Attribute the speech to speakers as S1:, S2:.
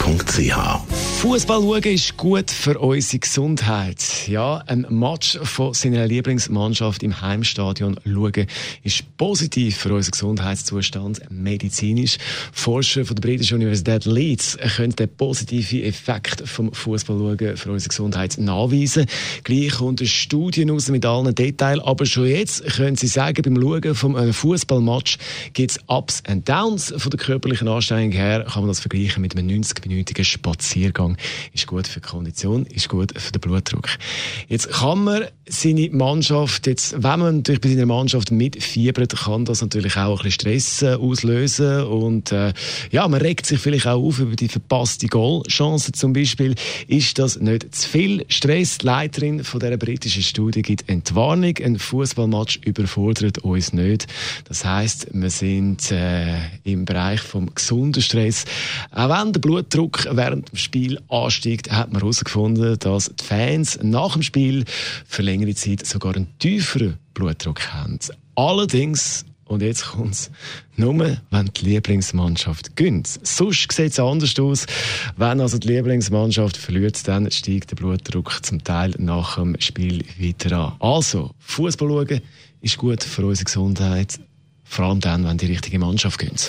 S1: www.kopfwww.ch
S2: Fußball schauen ist gut für unsere Gesundheit. Ja, ein Match von seiner Lieblingsmannschaft im Heimstadion schauen ist positiv für unseren Gesundheitszustand medizinisch. Forscher von der britischen Universität Leeds können den positiven Effekt vom Fußball für unsere Gesundheit nachweisen. Gleich kommt eine Studie raus mit allen Details, aber schon jetzt können Sie sagen, beim Schauen von einem Fußballmatch gibt es Ups und Downs von der körperlichen Anstrengung her, kann man das vergleichen mit einem 90-minütigen Spaziergang. Spaziergang ist gut für die Kondition, ist gut für den Blutdruck. Jetzt kann man seine Mannschaft, jetzt, wenn man natürlich bei seiner Mannschaft mitfiebert, kann das natürlich auch ein bisschen Stress äh, auslösen und äh, ja, man regt sich vielleicht auch auf über die verpasste Goalchance zum Beispiel. Ist das nicht zu viel Stress? Die Leiterin von dieser britischen Studie gibt Entwarnung. Ein Fußballmatch überfordert uns nicht. Das heißt, wir sind äh, im Bereich vom gesunden Stress. Auch wenn der Blutdruck während dem Spiel ansteigt, hat man herausgefunden, dass die Fans nach dem Spiel für längere Zeit sogar einen tieferen Blutdruck haben. Allerdings und jetzt kommt's. Nur, wenn die Lieblingsmannschaft gönnt. Sonst sieht es anders aus. Wenn also die Lieblingsmannschaft verliert, dann steigt der Blutdruck zum Teil nach dem Spiel weiter an. Also, Fußball schauen ist gut für unsere Gesundheit. Vor allem dann, wenn die richtige Mannschaft gönnt.